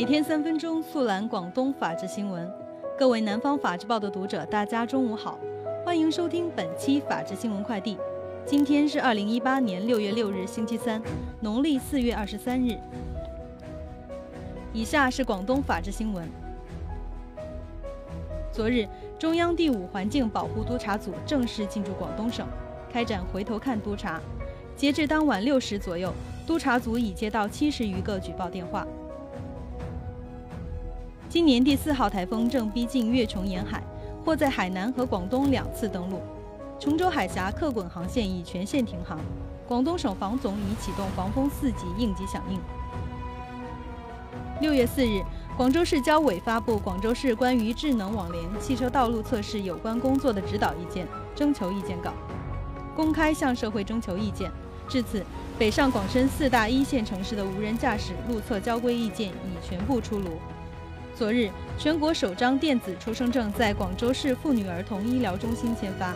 每天三分钟速览广东法治新闻，各位南方法制报的读者，大家中午好，欢迎收听本期法治新闻快递。今天是二零一八年六月六日，星期三，农历四月二十三日。以下是广东法治新闻。昨日，中央第五环境保护督察组正式进驻广东省，开展回头看督查。截至当晚六时左右，督察组已接到七十余个举报电话。今年第四号台风正逼近粤琼沿海，或在海南和广东两次登陆。琼州海峡客滚航线已全线停航，广东省防总已启动防风四级应急响应。六月四日，广州市交委发布《广州市关于智能网联汽车道路测试有关工作的指导意见（征求意见稿）》，公开向社会征求意见。至此，北上广深四大一线城市的无人驾驶路测交规意见已全部出炉。昨日，全国首张电子出生证在广州市妇女儿童医疗中心签发。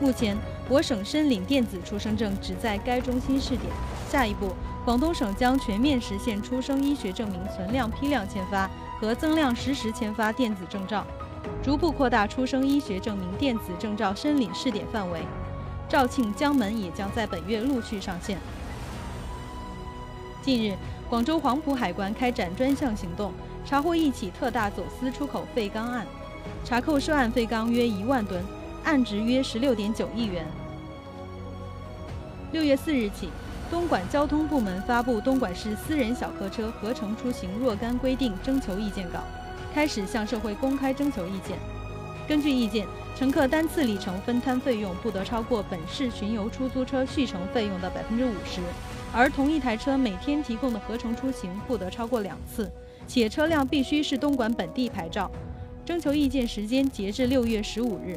目前，我省申领电子出生证只在该中心试点。下一步，广东省将全面实现出生医学证明存量批量签发和增量实时签发电子证照，逐步扩大出生医学证明电子证照申领试点范围。肇庆、江门也将在本月陆续上线。近日，广州黄埔海关开展专项行动。查获一起特大走私出口废钢案，查扣涉案废钢约一万吨，案值约十六点九亿元。六月四日起，东莞交通部门发布《东莞市私人小客车合乘出行若干规定》征求意见稿，开始向社会公开征求意见。根据意见，乘客单次里程分摊费用不得超过本市巡游出租车续乘费用的百分之五十，而同一台车每天提供的合乘出行不得超过两次。且车辆必须是东莞本地牌照。征求意见时间截至六月十五日。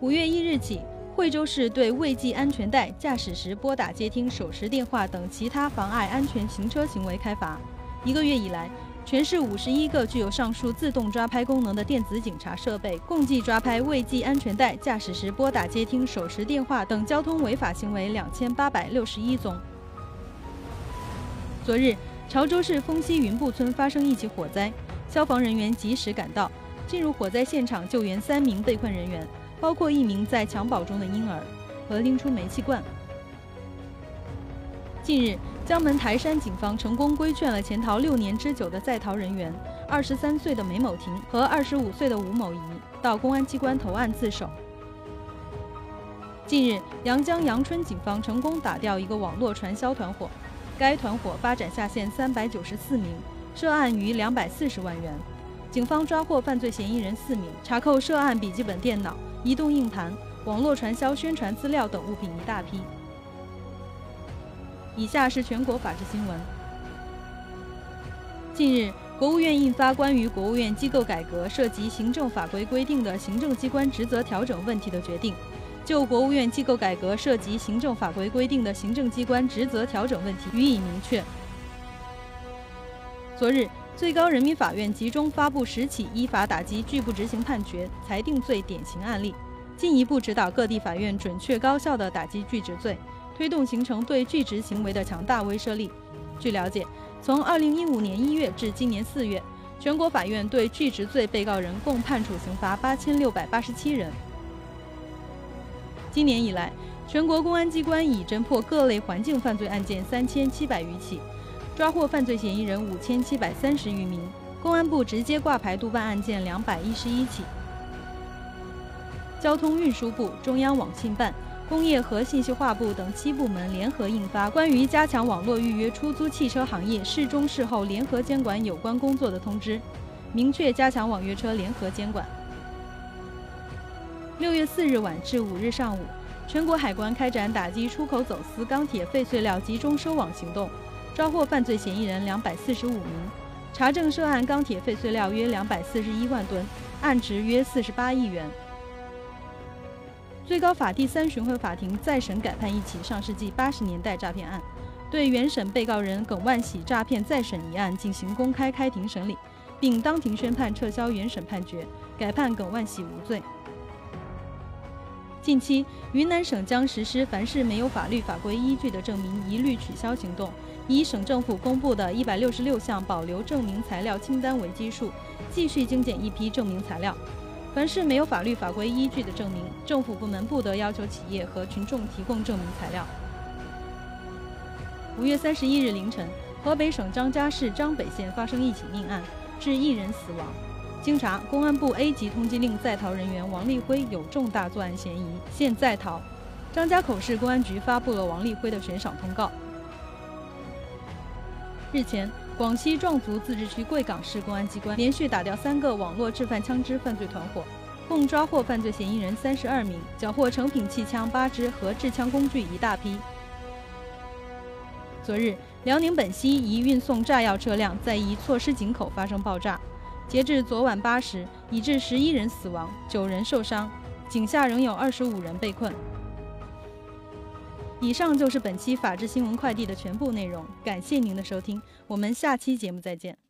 五月一日起，惠州市对未系安全带、驾驶时拨打接听手持电话等其他妨碍安全行车行为开罚。一个月以来，全市五十一个具有上述自动抓拍功能的电子警察设备，共计抓拍未系安全带、驾驶时拨打接听手持电话等交通违法行为两千八百六十一宗。昨日。潮州市丰溪云布村发生一起火灾，消防人员及时赶到，进入火灾现场救援三名被困人员，包括一名在襁褓中的婴儿，和拎出煤气罐。近日，江门台山警方成功规劝了潜逃六年之久的在逃人员，二十三岁的梅某婷和二十五岁的吴某仪到公安机关投案自首。近日，阳江阳春警方成功打掉一个网络传销团伙。该团伙发展下线三百九十四名，涉案逾两百四十万元。警方抓获犯罪嫌疑人四名，查扣涉案笔记本电脑、移动硬盘、网络传销宣传资料等物品一大批。以下是全国法制新闻。近日，国务院印发关于国务院机构改革涉及行政法规规定的行政机关职责调整问题的决定。就国务院机构改革涉及行政法规规定的行政机关职责调整问题予以明确。昨日，最高人民法院集中发布十起依法打击拒不执行判决、裁定罪典型案例，进一步指导各地法院准确高效地打击拒执罪，推动形成对拒执行为的强大威慑力。据了解，从2015年1月至今年4月，全国法院对拒执罪被告人共判处刑罚8687人。今年以来，全国公安机关已侦破各类环境犯罪案件三千七百余起，抓获犯罪嫌疑人五千七百三十余名。公安部直接挂牌督办案件两百一十一起。交通运输部、中央网信办、工业和信息化部等七部门联合印发《关于加强网络预约出租汽车行业事中事后联合监管有关工作的通知》，明确加强网约车联合监管。六月四日晚至五日上午，全国海关开展打击出口走私钢铁废碎料集中收网行动，抓获犯罪嫌疑人两百四十五名，查证涉案钢铁废碎料约两百四十一万吨，案值约四十八亿元。最高法第三巡回法庭再审改判一起上世纪八十年代诈骗案，对原审被告人耿万喜诈骗再审一案进行公开开庭审理，并当庭宣判撤销原审判决，改判耿万喜无罪。近期，云南省将实施凡是没有法律法规依据的证明一律取消行动，以省政府公布的一百六十六项保留证明材料清单为基数，继续精简一批证明材料。凡是没有法律法规依据的证明，政府部门不得要求企业和群众提供证明材料。五月三十一日凌晨，河北省张家市张北县发生一起命案，致一人死亡。经查，公安部 A 级通缉令在逃人员王立辉有重大作案嫌疑，现在逃。张家口市公安局发布了王立辉的悬赏通告。日前。广西壮族自治区贵港市公安机关连续打掉三个网络制贩枪支犯罪团伙，共抓获犯罪嫌疑人三十二名，缴获成品气枪八支和制枪工具一大批。昨日，辽宁本溪一运送炸药车辆在一措施井口发生爆炸，截至昨晚八时，已致十一人死亡，九人受伤，井下仍有二十五人被困。以上就是本期《法治新闻快递》的全部内容，感谢您的收听，我们下期节目再见。